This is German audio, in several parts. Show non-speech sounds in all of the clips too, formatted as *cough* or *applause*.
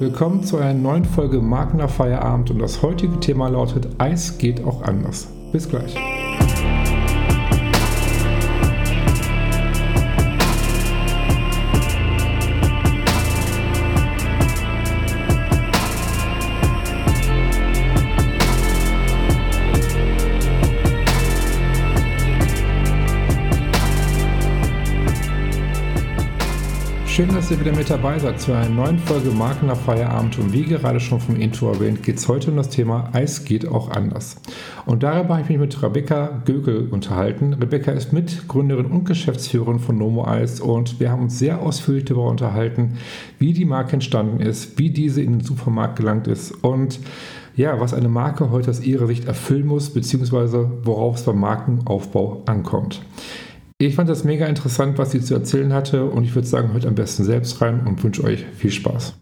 willkommen zu einer neuen Folge Magna Feierabend und das heutige Thema lautet Eis geht auch anders. Bis gleich. Ihr wieder mit dabei seid zu einer neuen Folge Marken nach Feierabend. Und wie gerade schon vom Intro erwähnt, geht es heute um das Thema Eis geht auch anders. Und darüber habe ich mich mit Rebecca Gögel unterhalten. Rebecca ist Mitgründerin und Geschäftsführerin von Nomo Eis und wir haben uns sehr ausführlich darüber unterhalten, wie die Marke entstanden ist, wie diese in den Supermarkt gelangt ist und ja, was eine Marke heute aus ihrer Sicht erfüllen muss, beziehungsweise worauf es beim Markenaufbau ankommt. Ich fand das mega interessant, was sie zu erzählen hatte und ich würde sagen, hört am besten selbst rein und wünsche euch viel Spaß.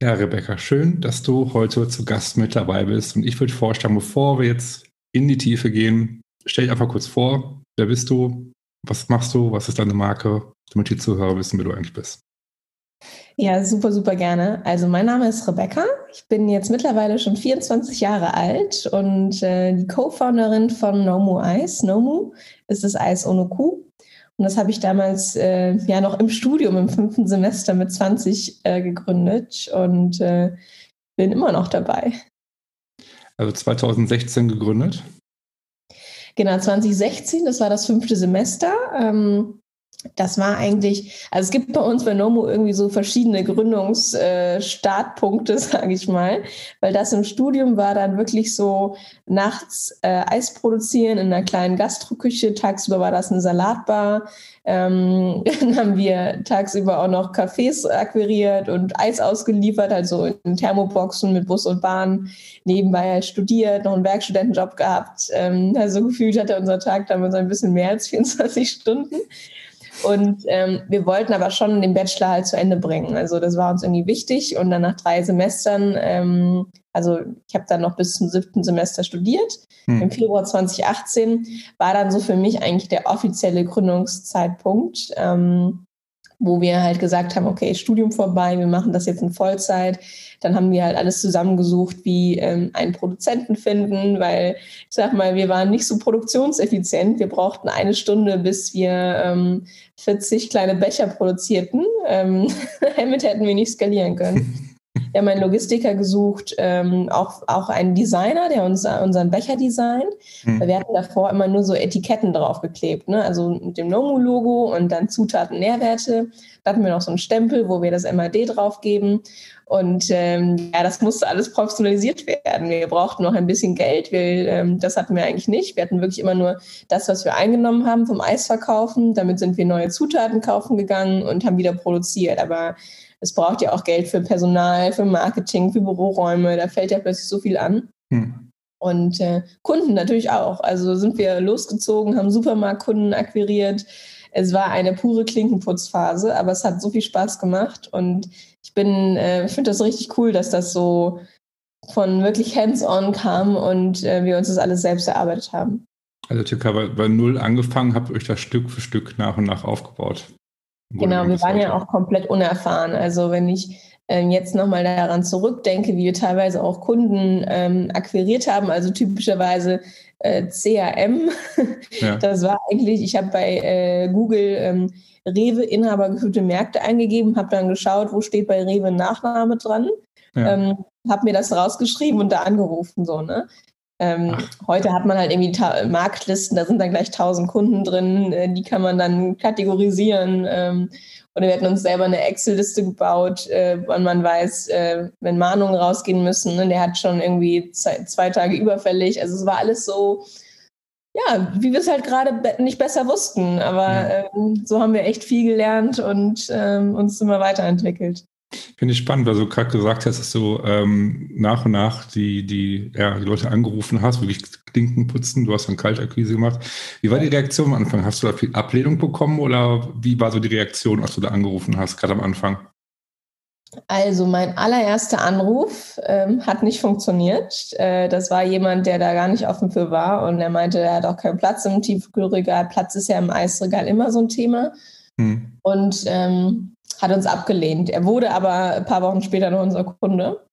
Ja, Rebecca, schön, dass du heute zu Gast mit dabei bist und ich würde vorstellen, bevor wir jetzt in die Tiefe gehen, stell dich einfach kurz vor, wer bist du, was machst du, was ist deine Marke, damit die Zuhörer wissen, wer du eigentlich bist. Ja, super, super gerne. Also mein Name ist Rebecca. Ich bin jetzt mittlerweile schon 24 Jahre alt und äh, die Co-Founderin von Nomu Ice. Nomu ist das Eis ohne Kuh. Und das habe ich damals äh, ja noch im Studium im fünften Semester mit 20 äh, gegründet und äh, bin immer noch dabei. Also 2016 gegründet? Genau, 2016, das war das fünfte Semester. Ähm, das war eigentlich, also es gibt bei uns bei Nomo irgendwie so verschiedene Gründungsstartpunkte, äh, *laughs* sage ich mal, weil das im Studium war dann wirklich so nachts äh, Eis produzieren in einer kleinen Gastroküche, tagsüber war das eine Salatbar, ähm, *laughs* dann haben wir tagsüber auch noch Cafés akquiriert und Eis ausgeliefert, also in Thermoboxen mit Bus und Bahn, nebenbei studiert, noch einen Werkstudentenjob gehabt, ähm, also gefühlt hatte unser Tag damals ein bisschen mehr als *laughs* 24 Stunden. Und ähm, wir wollten aber schon den Bachelor halt zu Ende bringen. Also das war uns irgendwie wichtig. Und dann nach drei Semestern, ähm, also ich habe dann noch bis zum siebten Semester studiert. Hm. Im Februar 2018 war dann so für mich eigentlich der offizielle Gründungszeitpunkt. Ähm, wo wir halt gesagt haben, okay, Studium vorbei, wir machen das jetzt in Vollzeit. Dann haben wir halt alles zusammengesucht, wie ähm, einen Produzenten finden, weil ich sag mal, wir waren nicht so produktionseffizient. Wir brauchten eine Stunde, bis wir ähm, 40 kleine Becher produzierten. Ähm, *laughs* damit hätten wir nicht skalieren können. *laughs* Wir haben einen Logistiker gesucht, ähm, auch, auch einen Designer, der uns unseren Becher designt. Mhm. Wir hatten davor immer nur so Etiketten draufgeklebt, ne? also mit dem Nomu-Logo und dann Zutaten, Nährwerte. Da hatten wir noch so einen Stempel, wo wir das MAD draufgeben. Und ähm, ja, das musste alles professionalisiert werden. Wir brauchten noch ein bisschen Geld. Wir, ähm, das hatten wir eigentlich nicht. Wir hatten wirklich immer nur das, was wir eingenommen haben vom Eisverkaufen. Damit sind wir neue Zutaten kaufen gegangen und haben wieder produziert. Aber es braucht ja auch Geld für Personal, für Marketing, für Büroräume. Da fällt ja plötzlich so viel an. Hm. Und äh, Kunden natürlich auch. Also sind wir losgezogen, haben Supermarktkunden akquiriert. Es war eine pure Klinkenputzphase, aber es hat so viel Spaß gemacht. Und ich bin, äh, ich finde das richtig cool, dass das so von wirklich hands-on kam und äh, wir uns das alles selbst erarbeitet haben. Also circa bei, bei null angefangen, habt euch das Stück für Stück nach und nach aufgebaut. Genau, wir waren ja auch komplett unerfahren. Also wenn ich ähm, jetzt nochmal daran zurückdenke, wie wir teilweise auch Kunden ähm, akquiriert haben, also typischerweise äh, CRM. Ja. *laughs* Das war eigentlich, ich habe bei äh, Google ähm, Rewe Inhaber geführte Märkte eingegeben, habe dann geschaut, wo steht bei Rewe Nachname dran, ja. ähm, habe mir das rausgeschrieben und da angerufen so ne. Ähm, heute hat man halt irgendwie Marktlisten, da sind dann gleich tausend Kunden drin, äh, die kann man dann kategorisieren. Ähm, oder wir hatten uns selber eine Excel-Liste gebaut, äh, wann man weiß, äh, wenn Mahnungen rausgehen müssen. Ne? Der hat schon irgendwie zwei, zwei, Tage überfällig. Also es war alles so, ja, wie wir es halt gerade nicht besser wussten. Aber ja. ähm, so haben wir echt viel gelernt und ähm, uns immer weiterentwickelt. Finde ich spannend, weil du gerade gesagt hast, dass du ähm, nach und nach die, die, ja, die Leute angerufen hast, wirklich Klinken putzen, du hast dann Kaltakquise gemacht. Wie war die Reaktion am Anfang? Hast du da viel Ablehnung bekommen oder wie war so die Reaktion, als du da angerufen hast, gerade am Anfang? Also mein allererster Anruf ähm, hat nicht funktioniert. Äh, das war jemand, der da gar nicht offen für war und er meinte, er hat auch keinen Platz im Tiefkühlregal. Platz ist ja im Eisregal immer so ein Thema. Hm. Und ähm, hat uns abgelehnt. Er wurde aber ein paar Wochen später noch unser Kunde.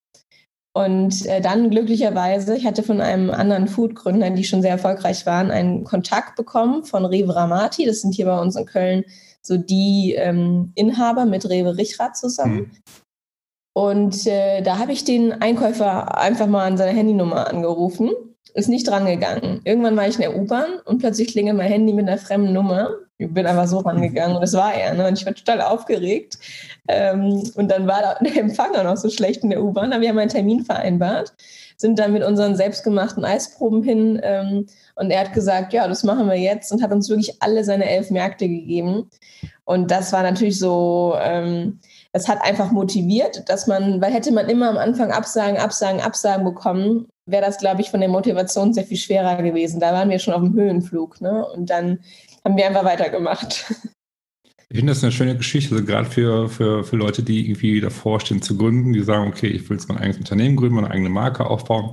Und äh, dann glücklicherweise, ich hatte von einem anderen Food-Gründer, die schon sehr erfolgreich waren, einen Kontakt bekommen von Rewe Ramati. Das sind hier bei uns in Köln so die ähm, Inhaber mit Rewe Richrath zusammen. Mhm. Und äh, da habe ich den Einkäufer einfach mal an seine Handynummer angerufen, ist nicht drangegangen. Irgendwann war ich in der U-Bahn und plötzlich klingelt mein Handy mit einer fremden Nummer. Ich bin einfach so rangegangen und das war er. Ne? Und ich war total aufgeregt. Ähm, und dann war *laughs* der Empfang noch so schlecht in der U-Bahn. Aber wir haben einen Termin vereinbart, sind dann mit unseren selbstgemachten Eisproben hin. Ähm, und er hat gesagt, ja, das machen wir jetzt und hat uns wirklich alle seine elf Märkte gegeben. Und das war natürlich so, ähm, es hat einfach motiviert, dass man, weil hätte man immer am Anfang Absagen, Absagen, Absagen bekommen, wäre das, glaube ich, von der Motivation sehr viel schwerer gewesen. Da waren wir schon auf dem Höhenflug. Ne? Und dann haben wir einfach weitergemacht. Ich finde das eine schöne Geschichte, also gerade für, für, für Leute, die irgendwie davor stehen zu gründen, die sagen, okay, ich will jetzt mein eigenes Unternehmen gründen, meine eigene Marke aufbauen.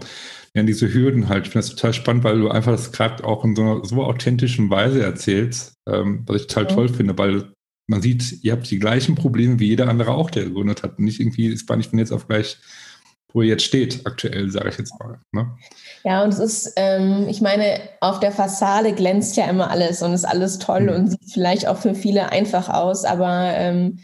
Ja, diese Hürden halt. Ich finde das total spannend, weil du einfach das gerade auch in so einer so authentischen Weise erzählst, ähm, was ich total ja. toll finde, weil man sieht, ihr habt die gleichen Probleme wie jeder andere auch, der gegründet hat. Nicht irgendwie, war nicht von jetzt auf gleich wo er jetzt steht, aktuell, sage ich jetzt mal. Ne? Ja, und es ist, ähm, ich meine, auf der Fassade glänzt ja immer alles und ist alles toll mhm. und sieht vielleicht auch für viele einfach aus, aber ähm,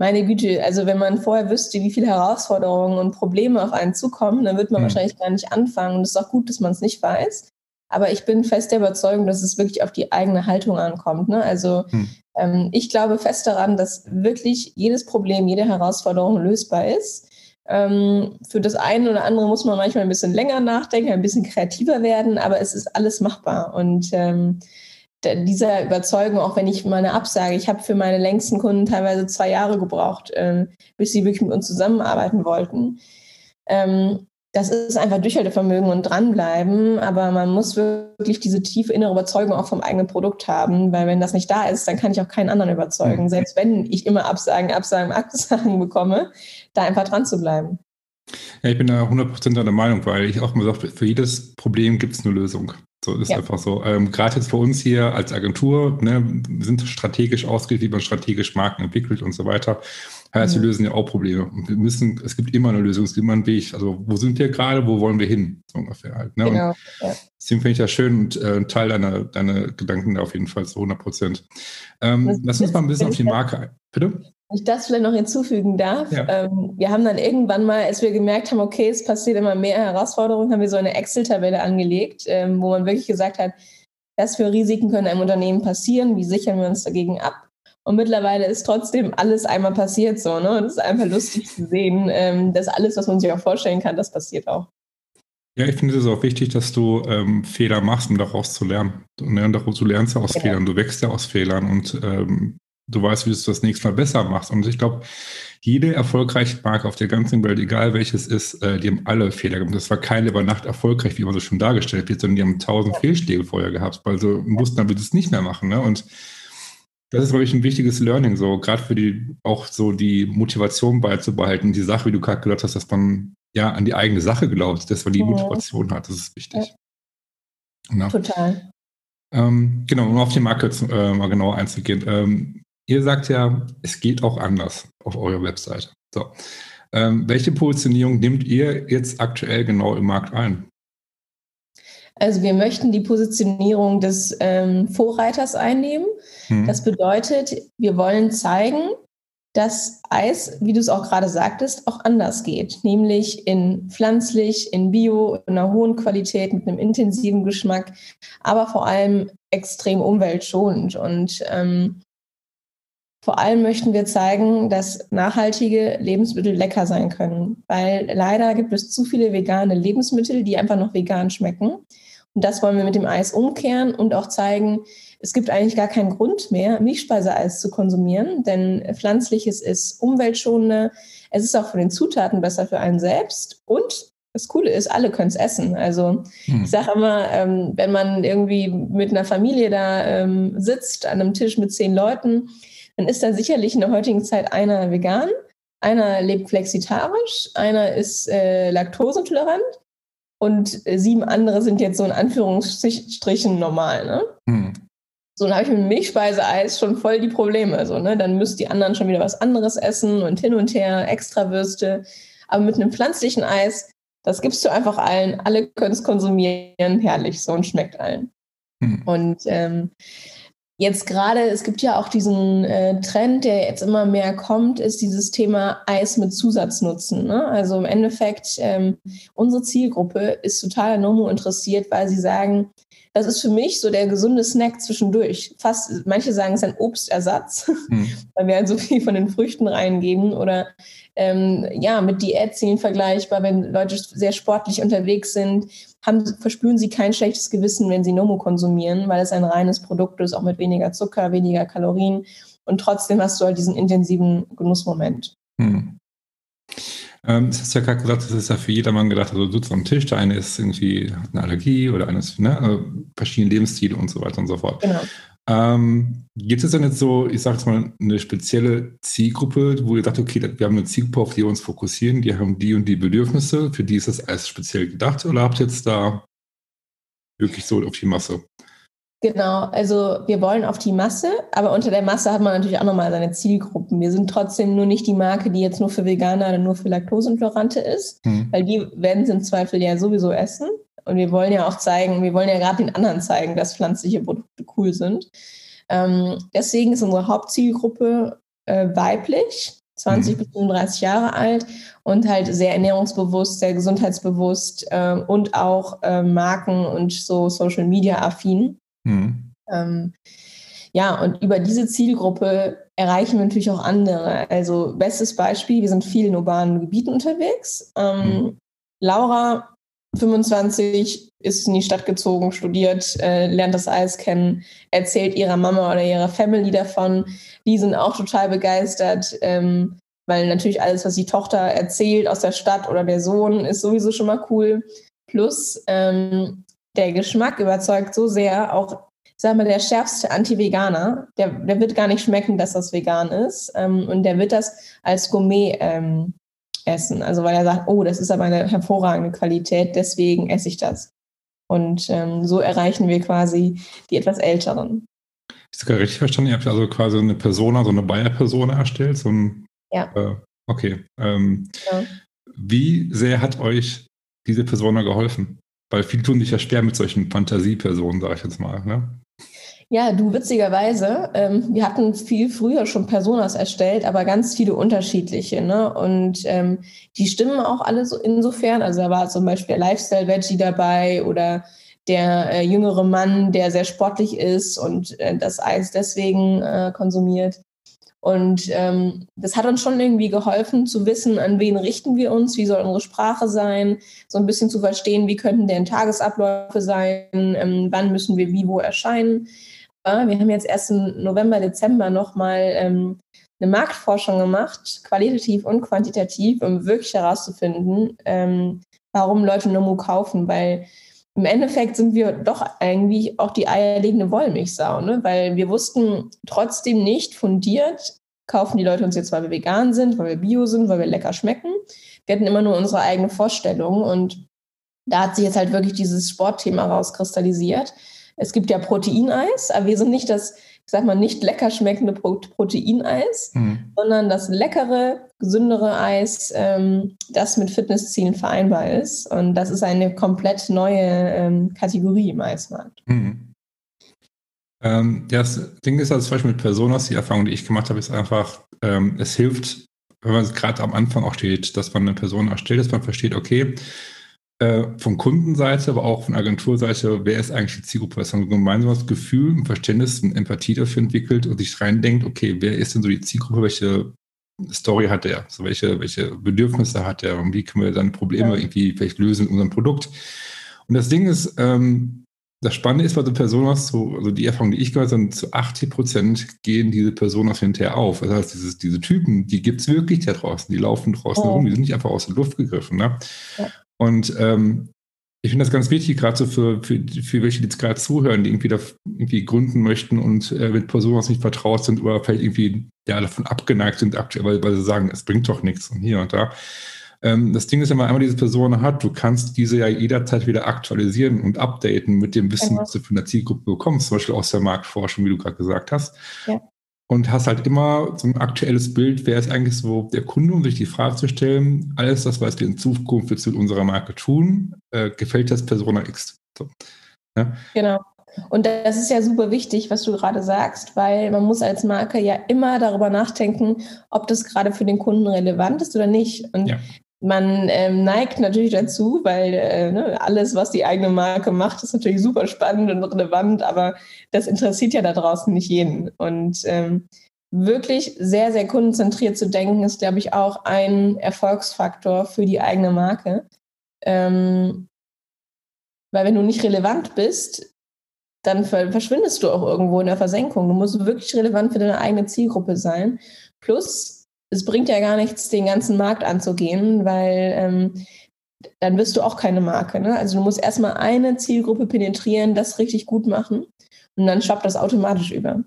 meine Güte, also wenn man vorher wüsste, wie viele Herausforderungen und Probleme auf einen zukommen, dann wird man mhm. wahrscheinlich gar nicht anfangen. Und es ist auch gut, dass man es nicht weiß. Aber ich bin fest der Überzeugung, dass es wirklich auf die eigene Haltung ankommt. Ne? Also mhm. ähm, ich glaube fest daran, dass wirklich jedes Problem, jede Herausforderung lösbar ist. Ähm, für das eine oder andere muss man manchmal ein bisschen länger nachdenken, ein bisschen kreativer werden, aber es ist alles machbar. Und ähm, dieser Überzeugung, auch wenn ich mal eine Absage, ich habe für meine längsten Kunden teilweise zwei Jahre gebraucht, äh, bis sie wirklich mit uns zusammenarbeiten wollten. Ähm, das ist einfach Durchhaltevermögen und dranbleiben, aber man muss wirklich diese tiefe innere Überzeugung auch vom eigenen Produkt haben, weil wenn das nicht da ist, dann kann ich auch keinen anderen überzeugen, mhm. selbst wenn ich immer Absagen, Absagen, *laughs* Absagen bekomme, da einfach dran zu bleiben. Ja, ich bin da 100% deiner Meinung, weil ich auch mal sage, für jedes Problem gibt es eine Lösung. So ist ja. einfach so. Ähm, Gerade jetzt für uns hier als Agentur, ne, wir sind strategisch ausgerichtet, wie man strategisch Marken entwickelt und so weiter. Heißt, mhm. wir lösen ja auch Probleme. Und wir müssen, es gibt immer eine Lösung, es gibt immer einen Weg. Also, wo sind wir gerade, wo wollen wir hin? So ungefähr halt. Ne? Genau. Ja. Deswegen finde ich das schön und äh, Teil deiner, deiner Gedanken da auf jeden Fall zu 100 Prozent. Ähm, lass uns mal ein bisschen auf die Marke ein. Bitte? Wenn ich das vielleicht noch hinzufügen darf. Ja. Ähm, wir haben dann irgendwann mal, als wir gemerkt haben, okay, es passiert immer mehr Herausforderungen, haben wir so eine Excel-Tabelle angelegt, ähm, wo man wirklich gesagt hat, was für Risiken können einem Unternehmen passieren, wie sichern wir uns dagegen ab und mittlerweile ist trotzdem alles einmal passiert so, ne? Und es ist einfach lustig zu sehen, ähm, dass alles, was man sich auch vorstellen kann, das passiert auch. Ja, ich finde es auch wichtig, dass du ähm, Fehler machst, um daraus zu lernen. Und ne, du lernst ja aus ja. Fehlern, du wächst ja aus Fehlern und ähm, du weißt, wie du es das nächste Mal besser machst. Und ich glaube, jede erfolgreiche Marke auf der ganzen Welt, egal welches ist, äh, die haben alle Fehler gemacht. Das war keine über Nacht erfolgreich, wie man so schon dargestellt wird, sondern die haben tausend ja. Fehlschläge vorher gehabt, weil sie mussten dann das nicht mehr machen. Ne? Und das ist, glaube ich, ein wichtiges Learning, so gerade für die auch so die Motivation beizubehalten. Die Sache, wie du gerade gesagt hast, dass man ja an die eigene Sache glaubt, dass man die mhm. Motivation hat. Das ist wichtig. Ja. Total. Ähm, genau, um auf die Marke äh, mal genauer einzugehen. Ähm, ihr sagt ja, es geht auch anders auf eurer Webseite. So. Ähm, welche Positionierung nehmt ihr jetzt aktuell genau im Markt ein? Also wir möchten die Positionierung des ähm, Vorreiters einnehmen. Hm. Das bedeutet, wir wollen zeigen, dass Eis, wie du es auch gerade sagtest, auch anders geht, nämlich in pflanzlich, in Bio, in einer hohen Qualität, mit einem intensiven Geschmack, aber vor allem extrem umweltschonend. Und ähm, vor allem möchten wir zeigen, dass nachhaltige Lebensmittel lecker sein können, weil leider gibt es zu viele vegane Lebensmittel, die einfach noch vegan schmecken. Und das wollen wir mit dem Eis umkehren und auch zeigen, es gibt eigentlich gar keinen Grund mehr, Milchspeiseeis zu konsumieren, denn pflanzliches ist umweltschonender. Es ist auch von den Zutaten besser für einen selbst und das Coole ist, alle können es essen. Also hm. ich sage immer, ähm, wenn man irgendwie mit einer Familie da ähm, sitzt, an einem Tisch mit zehn Leuten, dann ist da sicherlich in der heutigen Zeit einer vegan, einer lebt flexitarisch, einer ist äh, laktoseintolerant und sieben andere sind jetzt so in Anführungsstrichen normal. Ne? Hm. So, dann habe ich mit Milchspeiseeis schon voll die Probleme. So, ne? Dann müssen die anderen schon wieder was anderes essen und hin und her, extra Würste. Aber mit einem pflanzlichen Eis, das gibst du einfach allen. Alle können es konsumieren, herrlich so und schmeckt allen. Hm. Und ähm, Jetzt gerade, es gibt ja auch diesen äh, Trend, der jetzt immer mehr kommt, ist dieses Thema Eis mit Zusatznutzen. Ne? Also im Endeffekt, ähm, unsere Zielgruppe ist total an Nomo interessiert, weil sie sagen, das ist für mich so der gesunde Snack zwischendurch. Fast, manche sagen, es ist ein Obstersatz, hm. *laughs* weil wir halt so viel von den Früchten reingeben. Oder ähm, ja, mit Diätzielen vergleichbar, wenn Leute sehr sportlich unterwegs sind, haben, verspüren sie kein schlechtes Gewissen, wenn sie Nomo konsumieren, weil es ein reines Produkt ist, auch mit weniger Zucker, weniger Kalorien. Und trotzdem hast du halt diesen intensiven Genussmoment. Hm. Ähm, das hast du ja gerade gesagt, das ist ja für jedermann gedacht, also du sitzt am Tisch, der eine ist irgendwie hat eine Allergie oder eines, ne, also verschiedene Lebensstile und so weiter und so fort. Genau. Ähm, gibt es denn jetzt so, ich sage jetzt mal, eine spezielle Zielgruppe, wo ihr sagt, okay, wir haben eine Zielgruppe, auf die wir uns fokussieren, die haben die und die Bedürfnisse, für die ist das alles speziell gedacht oder habt ihr jetzt da wirklich so auf die Masse? Genau, also wir wollen auf die Masse, aber unter der Masse hat man natürlich auch nochmal seine Zielgruppen. Wir sind trotzdem nur nicht die Marke, die jetzt nur für Veganer oder nur für Laktoseintolerante ist, hm. weil die werden sie im Zweifel ja sowieso essen. Und wir wollen ja auch zeigen, wir wollen ja gerade den anderen zeigen, dass pflanzliche Produkte cool sind. Ähm, deswegen ist unsere Hauptzielgruppe äh, weiblich, 20 mhm. bis 35 Jahre alt und halt sehr ernährungsbewusst, sehr gesundheitsbewusst äh, und auch äh, Marken und so Social Media affin. Mhm. Ähm, ja, und über diese Zielgruppe erreichen wir natürlich auch andere. Also bestes Beispiel, wir sind viel in urbanen Gebieten unterwegs. Ähm, mhm. Laura, 25, ist in die Stadt gezogen, studiert, äh, lernt das Eis kennen, erzählt ihrer Mama oder ihrer Family davon. Die sind auch total begeistert, ähm, weil natürlich alles, was die Tochter erzählt aus der Stadt oder der Sohn, ist sowieso schon mal cool. Plus ähm, der Geschmack überzeugt so sehr, auch sag mal, der schärfste Anti-Veganer, der, der wird gar nicht schmecken, dass das vegan ist. Ähm, und der wird das als Gourmet ähm, essen. Also weil er sagt, oh, das ist aber eine hervorragende Qualität, deswegen esse ich das. Und ähm, so erreichen wir quasi die etwas Älteren. Ich habe richtig verstanden, ihr habt also quasi eine Persona, so eine Bayer-Persona erstellt. So ein, ja. Äh, okay. Ähm, ja. Wie sehr hat euch diese Persona geholfen? Weil viele tun sich ja schwer mit solchen Fantasiepersonen, sage ich jetzt mal. Ne? Ja, du witzigerweise, ähm, wir hatten viel früher schon Personas erstellt, aber ganz viele unterschiedliche. Ne? Und ähm, die stimmen auch alle so insofern. Also da war zum Beispiel der Lifestyle-Veggie dabei oder der äh, jüngere Mann, der sehr sportlich ist und äh, das Eis deswegen äh, konsumiert. Und ähm, das hat uns schon irgendwie geholfen zu wissen, an wen richten wir uns, wie soll unsere Sprache sein, so ein bisschen zu verstehen, wie könnten deren Tagesabläufe sein, ähm, wann müssen wir wie wo erscheinen. Wir haben jetzt erst im November, Dezember nochmal ähm, eine Marktforschung gemacht, qualitativ und quantitativ, um wirklich herauszufinden, ähm, warum Leute Nomu kaufen, weil im Endeffekt sind wir doch eigentlich auch die eierlegende Wollmilchsau, ne? weil wir wussten trotzdem nicht fundiert, kaufen die Leute uns jetzt, weil wir vegan sind, weil wir bio sind, weil wir lecker schmecken. Wir hatten immer nur unsere eigene Vorstellung und da hat sich jetzt halt wirklich dieses Sportthema rauskristallisiert. Es gibt ja Proteineis, aber wir sind nicht das, ich sag mal, nicht lecker schmeckende Proteineis, mhm. sondern das leckere, gesündere Eis, ähm, das mit Fitnesszielen vereinbar ist. Und das ist eine komplett neue ähm, Kategorie im Eismarkt. Mhm. Ähm, das Ding ist also zum Beispiel mit Personas, die Erfahrung, die ich gemacht habe, ist einfach, ähm, es hilft, wenn man gerade am Anfang auch steht, dass man eine Person erstellt, dass man versteht, okay, äh, von Kundenseite, aber auch von Agenturseite, wer ist eigentlich die Zielgruppe? Dass man ein gemeinsames Gefühl, ein Verständnis, eine Empathie dafür entwickelt und sich reindenkt, okay, wer ist denn so die Zielgruppe, welche Story hat der, so welche, welche Bedürfnisse hat der und wie können wir seine Probleme ja. irgendwie vielleicht lösen mit unserem Produkt. Und das Ding ist, ähm, das Spannende ist bei so Personas, so, also die Erfahrung, die ich gehört habe, zu 80 Prozent gehen diese Personas hinterher auf. Das heißt, dieses, diese Typen, die gibt es wirklich da draußen, die laufen draußen oh. rum, die sind nicht einfach aus der Luft gegriffen. Ne? Ja. Und ähm, ich finde das ganz wichtig, gerade so für, für, für welche, die jetzt gerade zuhören, die irgendwie da irgendwie gründen möchten und äh, mit Personen nicht vertraut sind oder vielleicht irgendwie ja, davon abgeneigt sind aktuell, weil, weil sie sagen, es bringt doch nichts und hier und da. Ähm, das Ding ist, wenn man einmal diese Person hat, du kannst diese ja jederzeit wieder aktualisieren und updaten mit dem Wissen, genau. was du von der Zielgruppe bekommst, zum Beispiel aus der Marktforschung, wie du gerade gesagt hast. Ja. Und hast halt immer so ein aktuelles Bild, wer ist eigentlich so der Kunde, um sich die Frage zu stellen, alles das, was wir in Zukunft mit unserer Marke tun, äh, gefällt das Persona X. So. Ja? Genau. Und das ist ja super wichtig, was du gerade sagst, weil man muss als Marke ja immer darüber nachdenken, ob das gerade für den Kunden relevant ist oder nicht. Und ja. Man ähm, neigt natürlich dazu, weil äh, ne, alles, was die eigene Marke macht, ist natürlich super spannend und relevant, aber das interessiert ja da draußen nicht jeden. Und ähm, wirklich sehr, sehr kundenzentriert zu denken, ist, glaube ich, auch ein Erfolgsfaktor für die eigene Marke. Ähm, weil wenn du nicht relevant bist, dann verschwindest du auch irgendwo in der Versenkung. Du musst wirklich relevant für deine eigene Zielgruppe sein. Plus, es bringt ja gar nichts, den ganzen Markt anzugehen, weil ähm, dann wirst du auch keine Marke. Ne? Also du musst erstmal eine Zielgruppe penetrieren, das richtig gut machen und dann schwappt das automatisch über.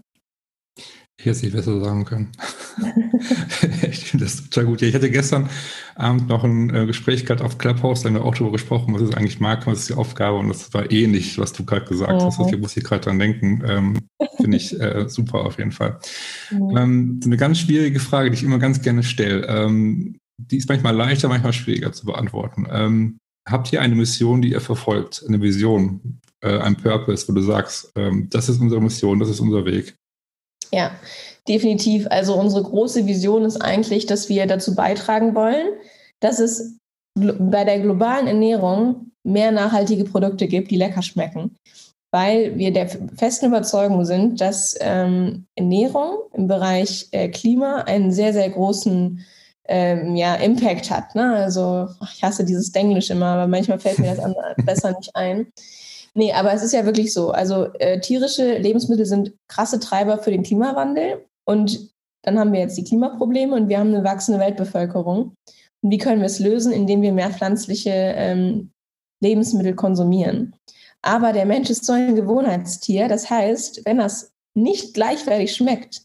Hätte es nicht besser sagen können. *laughs* ich finde das total gut. Ja, ich hatte gestern Abend noch ein äh, Gespräch gehabt auf Clubhouse, da haben wir auch darüber gesprochen, was ist eigentlich Marke, was ist die Aufgabe und das war ähnlich, was du gerade gesagt mhm. hast. Ich muss hier gerade dran denken. Ähm, finde ich äh, super auf jeden Fall. Mhm. Ähm, eine ganz schwierige Frage, die ich immer ganz gerne stelle. Ähm, die ist manchmal leichter, manchmal schwieriger zu beantworten. Ähm, habt ihr eine Mission, die ihr verfolgt, eine Vision, äh, ein Purpose, wo du sagst, ähm, das ist unsere Mission, das ist unser Weg? Ja, definitiv. Also unsere große Vision ist eigentlich, dass wir dazu beitragen wollen, dass es bei der globalen Ernährung mehr nachhaltige Produkte gibt, die lecker schmecken. Weil wir der festen Überzeugung sind, dass ähm, Ernährung im Bereich äh, Klima einen sehr, sehr großen ähm, ja, Impact hat. Ne? Also ich hasse dieses Denglisch immer, aber manchmal fällt mir das *laughs* besser nicht ein. Nee, aber es ist ja wirklich so. Also äh, tierische Lebensmittel sind krasse Treiber für den Klimawandel. Und dann haben wir jetzt die Klimaprobleme und wir haben eine wachsende Weltbevölkerung. Und wie können wir es lösen? Indem wir mehr pflanzliche ähm, Lebensmittel konsumieren. Aber der Mensch ist so ein Gewohnheitstier. Das heißt, wenn das nicht gleichwertig schmeckt,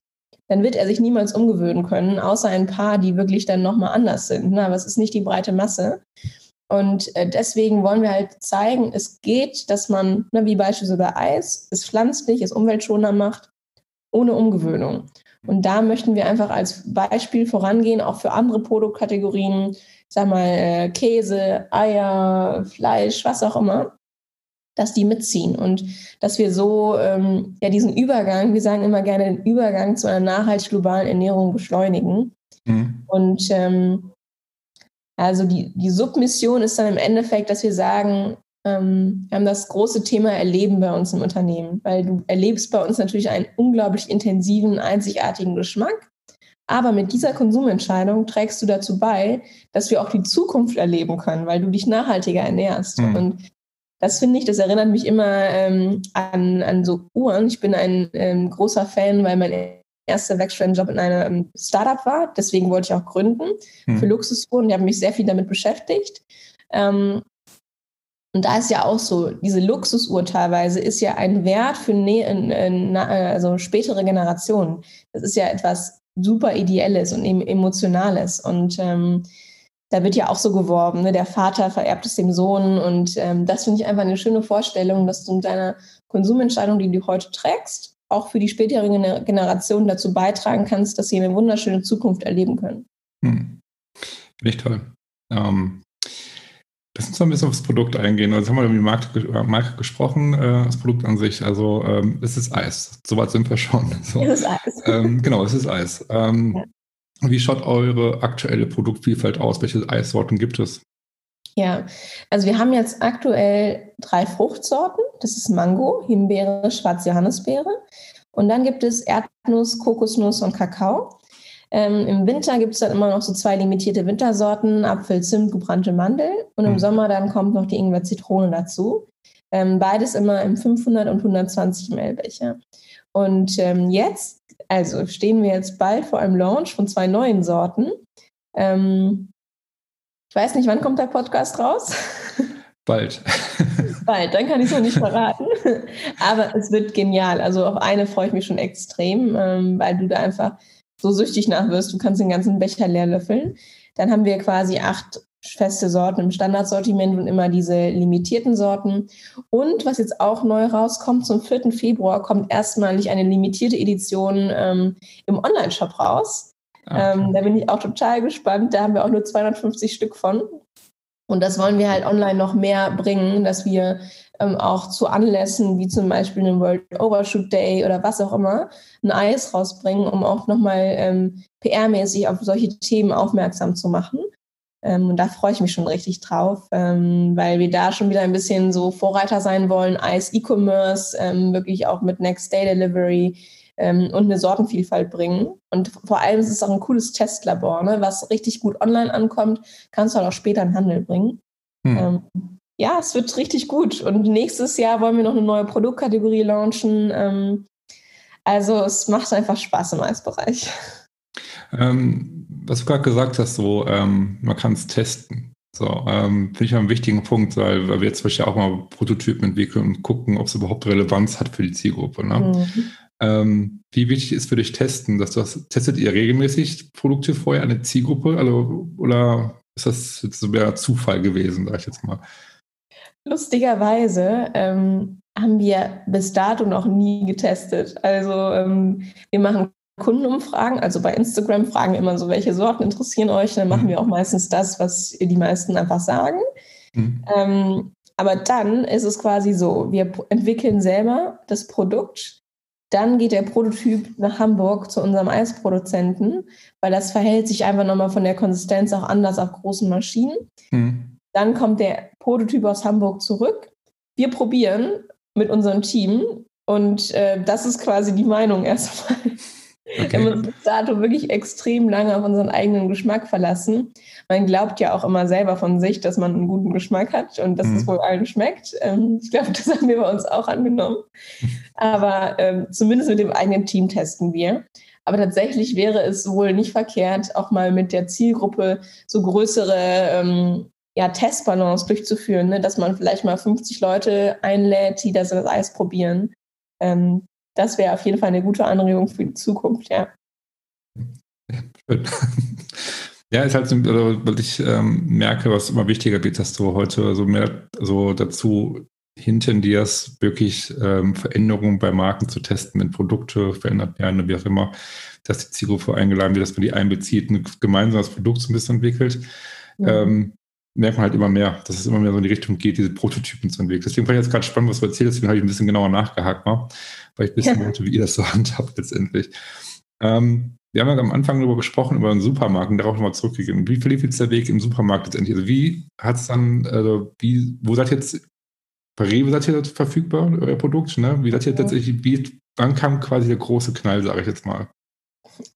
dann wird er sich niemals umgewöhnen können, außer ein paar, die wirklich dann nochmal anders sind. Ne? Aber es ist nicht die breite Masse. Und äh, deswegen wollen wir halt zeigen, es geht, dass man, ne, wie beispielsweise bei Eis, es pflanzlich, es umweltschonender macht, ohne Umgewöhnung. Und da möchten wir einfach als Beispiel vorangehen, auch für andere Produktkategorien, sag mal äh, Käse, Eier, Fleisch, was auch immer, dass die mitziehen und dass wir so ähm, ja diesen Übergang, wir sagen immer gerne den Übergang zu einer nachhaltig globalen Ernährung beschleunigen. Mhm. Und ähm, also die, die Submission ist dann im Endeffekt, dass wir sagen, ähm, wir haben das große Thema Erleben bei uns im Unternehmen, weil du erlebst bei uns natürlich einen unglaublich intensiven, einzigartigen Geschmack. Aber mit dieser Konsumentscheidung trägst du dazu bei, dass wir auch die Zukunft erleben können, weil du dich nachhaltiger ernährst. Mhm. Und das finde ich, das erinnert mich immer ähm, an, an so Uhren. Ich bin ein ähm, großer Fan, weil mein erster Werkstudentenjob in einem Startup war. Deswegen wollte ich auch gründen hm. für Luxusuhren. Ich habe mich sehr viel damit beschäftigt. Ähm, und da ist ja auch so, diese Luxusuhr teilweise ist ja ein Wert für ne, also spätere Generationen. Das ist ja etwas super Ideelles und Emotionales. Und ähm, da wird ja auch so geworben, ne? der Vater vererbt es dem Sohn. Und ähm, das finde ich einfach eine schöne Vorstellung, dass du mit deiner Konsumentscheidung, die du heute trägst, auch für die späteren Generationen dazu beitragen kannst, dass sie eine wunderschöne Zukunft erleben können. Hm. Echt toll. Ähm, lass uns mal ein bisschen aufs Produkt eingehen. Also haben wir über die Marke, äh, Marke gesprochen, äh, das Produkt an sich. Also ähm, es ist Eis. Soweit sind wir schon. *laughs* So. Es ist Eis. Ähm, genau, es ist Eis. Ähm, ja. Wie schaut eure aktuelle Produktvielfalt aus? Welche Eissorten gibt es? Ja, also wir haben jetzt aktuell drei Fruchtsorten. Das ist Mango, Himbeere, Schwarze Johannisbeere. Und dann gibt es Erdnuss, Kokosnuss und Kakao. Ähm, Im Winter gibt es dann immer noch so zwei limitierte Wintersorten, Apfel, Zimt, gebrannte Mandel. Und im mhm. Sommer dann kommt noch die Ingwer-Zitrone dazu. Ähm, beides immer im 500 und 120 ml Becher. Und ähm, jetzt, also stehen wir jetzt bald vor einem Launch von zwei neuen Sorten. Ähm, ich weiß nicht, wann kommt der Podcast raus? Bald. *laughs* Bald, dann kann ich es noch nicht verraten. Aber es wird genial. Also auf eine freue ich mich schon extrem, ähm, weil du da einfach so süchtig nach wirst. Du kannst den ganzen Becher leer löffeln. Dann haben wir quasi acht feste Sorten im Standardsortiment und immer diese limitierten Sorten. Und was jetzt auch neu rauskommt, zum 4. Februar kommt erstmalig eine limitierte Edition ähm, im Online-Shop raus. Ah, okay. Ähm, da bin ich auch total gespannt. Da haben wir auch nur 250 Stück von. Und das wollen wir halt online noch mehr bringen, dass wir ähm, auch zu Anlässen wie zum Beispiel einem World Overshoot Day oder was auch immer ein Eis rausbringen, um auch nochmal ähm, PR-mäßig auf solche Themen aufmerksam zu machen. Ähm, und da freue ich mich schon richtig drauf, ähm, weil wir da schon wieder ein bisschen so Vorreiter sein wollen, Eis E-Commerce, ähm, wirklich auch mit Next Day Delivery ähm, und eine Sortenvielfalt bringen. Und vor allem ist es auch ein cooles Testlabor, ne? was richtig gut online ankommt, kannst du halt auch später in Handel bringen. Hm ja, es wird richtig gut. Und nächstes Jahr wollen wir noch eine neue Produktkategorie launchen. Ähm, also es macht einfach Spaß im Eisbereich. Ähm, was du gerade gesagt hast, so ähm, man kann es testen. So, ähm, finde ich einen wichtigen Punkt, weil, weil wir jetzt zum Beispiel auch mal Prototypen entwickeln und gucken, ob es überhaupt Relevanz hat für die Zielgruppe. Ne? Mhm. Ähm, wie wichtig ist für dich Testen? Dass das, testet ihr regelmäßig Produkte vorher eine Zielgruppe? Also, oder ist das jetzt so mehr Zufall gewesen, sag ich jetzt mal? Lustigerweise ähm, haben wir bis dato noch nie getestet. Also ähm, wir machen Kundenumfragen, also bei Instagram fragen wir immer so, welche Sorten interessieren euch? Dann machen mhm. wir auch meistens das, was die meisten einfach sagen. Mhm. Ähm, aber dann ist es quasi so, wir entwickeln selber das Produkt, dann geht der Prototyp nach Hamburg zu unserem Eisproduzenten, weil das verhält sich einfach nochmal von der Konsistenz auch anders auf großen Maschinen. Mhm. Dann kommt der Prototyp aus Hamburg zurück. Wir probieren mit unserem Team und äh, das ist quasi die Meinung erstmal. Okay. Wir haben uns bis dato wirklich extrem lange auf unseren eigenen Geschmack verlassen. Man glaubt ja auch immer selber von sich, dass man einen guten Geschmack hat und dass mhm. es wohl allen schmeckt. Ähm, ich glaube, *laughs* das haben wir bei uns auch angenommen. Aber ähm, zumindest mit dem eigenen Team testen wir. Aber tatsächlich wäre es wohl nicht verkehrt, auch mal mit der Zielgruppe so größere ähm, ja, Testbalance durchzuführen, ne? dass man vielleicht mal 50 Leute einlädt, die das, Eis probieren. Ähm, das wäre auf jeden Fall eine gute Anregung für die Zukunft, ja. Ja, ist halt so, also, weil ich ähm, merke, was immer wichtiger wird, dass du heute so mehr so dazu hintendierst, wirklich ähm, Veränderungen bei Marken zu testen, wenn Produkte verändert werden, wie auch immer, dass die Zielgruppe eingeladen wird, dass man die einbezieht, ein gemeinsames Produkt so ein bisschen entwickelt. Ja. Ähm, merkt man halt immer mehr, dass es immer mehr so in die Richtung geht, diese Prototypen zu entwickeln. Deswegen fand ich jetzt gerade spannend, was du erzählst, deswegen habe ich ein bisschen genauer nachgehakt, mal, weil ich ein bisschen ja. wollte, wie ihr das so *laughs* handhabt letztendlich. Ähm, wir haben ja am Anfang darüber gesprochen, über den Supermarkt und darauf nochmal zurückgegeben. Wie verlief jetzt der Weg im Supermarkt letztendlich? Also wie hat es dann, also wie, wo seid ihr jetzt, bei Rewe seid ihr verfügbar, euer Produkt, ne? Wie seid ihr tatsächlich, wie, wann kam quasi der große Knall, sage ich jetzt mal?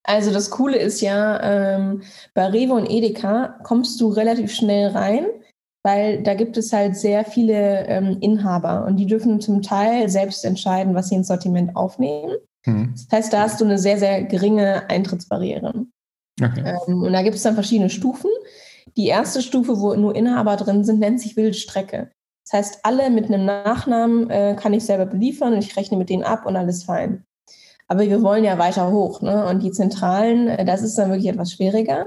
Also das Coole ist ja, ähm, bei Rewe und Edeka kommst du relativ schnell rein, weil da gibt es halt sehr viele ähm, Inhaber und die dürfen zum Teil selbst entscheiden, was sie ins Sortiment aufnehmen. Mhm. Das heißt, da hast du eine sehr, sehr geringe Eintrittsbarriere. Okay. Ähm, und da gibt es dann verschiedene Stufen. Die erste Stufe, wo nur Inhaber drin sind, nennt sich Wildstrecke. Das heißt, alle mit einem Nachnamen äh, kann ich selber beliefern und ich rechne mit denen ab und alles fein. Aber wir wollen ja weiter hoch. Ne? Und die Zentralen, äh, das ist dann wirklich etwas schwieriger.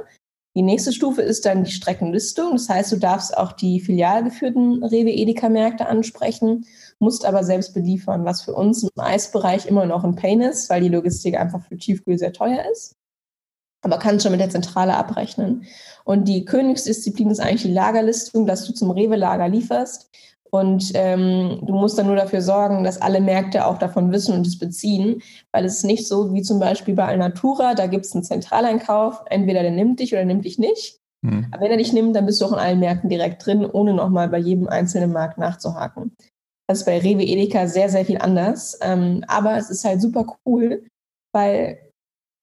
Die nächste Stufe ist dann die Streckenlistung. Das heißt, du darfst auch die filialgeführten Rewe-Edeka-Märkte ansprechen, musst aber selbst beliefern, was für uns im Eisbereich immer noch ein Pain ist, weil die Logistik einfach für Tiefkühl sehr teuer ist. Aber kannst schon mit der Zentrale abrechnen. Und die Königsdisziplin ist eigentlich die Lagerlistung, dass du zum Rewe-Lager lieferst und ähm, du musst dann nur dafür sorgen, dass alle Märkte auch davon wissen und es beziehen, weil es ist nicht so wie zum Beispiel bei Alnatura, da gibt es einen Zentraleinkauf, entweder der nimmt dich oder nimmt dich nicht. Mhm. Aber wenn er dich nimmt, dann bist du auch in allen Märkten direkt drin, ohne nochmal bei jedem einzelnen Markt nachzuhaken. Das ist bei Rewe Edeka sehr, sehr viel anders. Ähm, aber es ist halt super cool, weil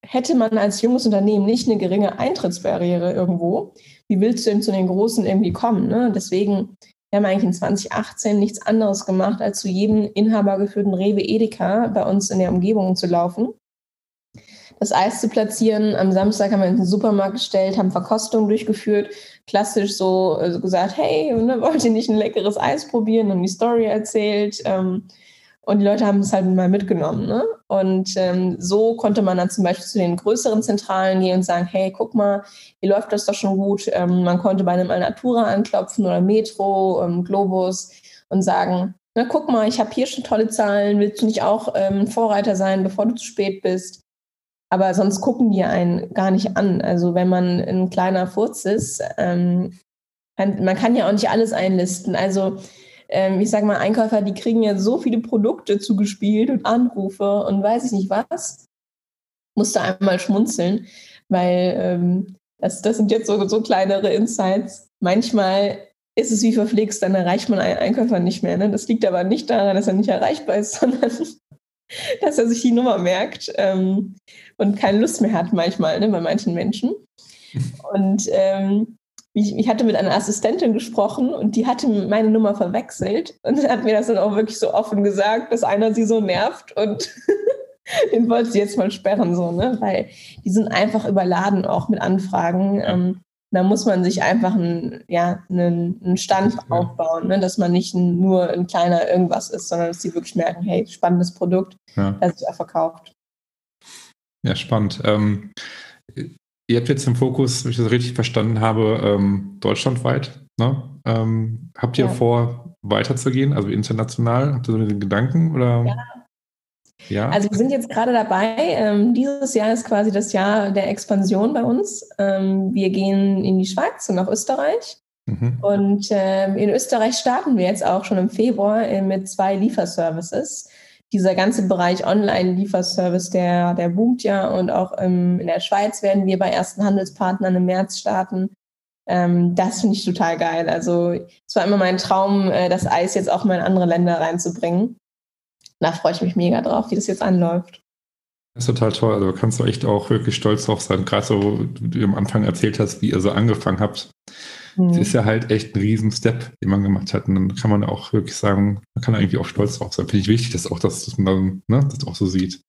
hätte man als junges Unternehmen nicht eine geringe Eintrittsbarriere irgendwo, wie willst du denn zu den Großen irgendwie kommen? Ne? Deswegen wir haben eigentlich in 2018 nichts anderes gemacht, als zu jedem inhabergeführten Rewe Edeka bei uns in der Umgebung zu laufen, das Eis zu platzieren. Am Samstag haben wir in den Supermarkt gestellt, haben Verkostungen durchgeführt, klassisch so also gesagt, hey, ne, wollt ihr nicht ein leckeres Eis probieren? Haben die Story erzählt. Ähm, Und die Leute haben es halt mal mitgenommen. Ne? Und ähm, so konnte man dann zum Beispiel zu den größeren Zentralen gehen und sagen, hey, guck mal, hier läuft das doch schon gut. Ähm, man konnte bei einem Alnatura anklopfen oder Metro, ähm, Globus und sagen, na guck mal, ich habe hier schon tolle Zahlen, willst du nicht auch ähm, Vorreiter sein, bevor du zu spät bist? Aber sonst gucken die einen gar nicht an. Also wenn man ein kleiner Furz ist, ähm, man kann ja auch nicht alles einlisten. Also ähm, ich sage mal, Einkäufer, die kriegen ja so viele Produkte zugespielt und Anrufe und weiß ich nicht was. Musste einmal schmunzeln, weil ähm, das, das sind jetzt so, so kleinere Insights. Manchmal ist es wie verpflegst, dann erreicht man einen Einkäufer nicht mehr. Ne? Das liegt aber nicht daran, dass er nicht erreichbar ist, *laughs* sondern dass er sich die Nummer merkt ähm, und keine Lust mehr hat manchmal ne, bei manchen Menschen. *laughs* Und ähm, ich, ich, hatte mit einer Assistentin gesprochen und die hatte meine Nummer verwechselt und *laughs* hat mir das dann auch wirklich so offen gesagt, dass einer sie so nervt und *laughs* den wollte sie jetzt mal sperren, so, ne? Weil die sind einfach überladen auch mit Anfragen. Ja. Ähm, da muss man sich einfach einen, ja, einen, einen Stand ja. aufbauen, ne? dass man nicht nur ein kleiner irgendwas ist, sondern dass sie wirklich merken, hey, spannendes Produkt, ja. das ist er verkauft. Ja, spannend. Ähm, ihr habt jetzt im Fokus, wenn ich das richtig verstanden habe, ähm, deutschlandweit. Ne? Ähm, habt ihr ja. vor, weiterzugehen, also international? Habt ihr so einen Gedanken? Oder? Ja, ja. Also wir sind jetzt gerade dabei. Ähm, dieses Jahr ist quasi das Jahr der Expansion bei uns. Ähm, wir gehen in die Schweiz und nach Österreich. Mhm. Und ähm, in Österreich starten wir jetzt auch schon im Februar äh, mit zwei Lieferservices. Dieser ganze Bereich Online-Lieferservice, der, der boomt ja. Und auch ähm, in der Schweiz werden wir bei ersten Handelspartnern im März starten. Ähm, das finde ich total geil. Also es war immer mein Traum, äh, das Eis jetzt auch mal in andere Länder reinzubringen da freue ich mich mega drauf, wie das jetzt anläuft. Das ist total toll. Also kannst du echt auch wirklich stolz drauf sein. Gerade so, wie du am Anfang erzählt hast, wie ihr so angefangen habt. Mhm. Das ist ja halt echt ein riesen Step, den man gemacht hat. Und dann kann man auch wirklich sagen, man kann irgendwie auch stolz drauf sein. Finde ich wichtig, dass auch das, dass man ne, das auch so sieht.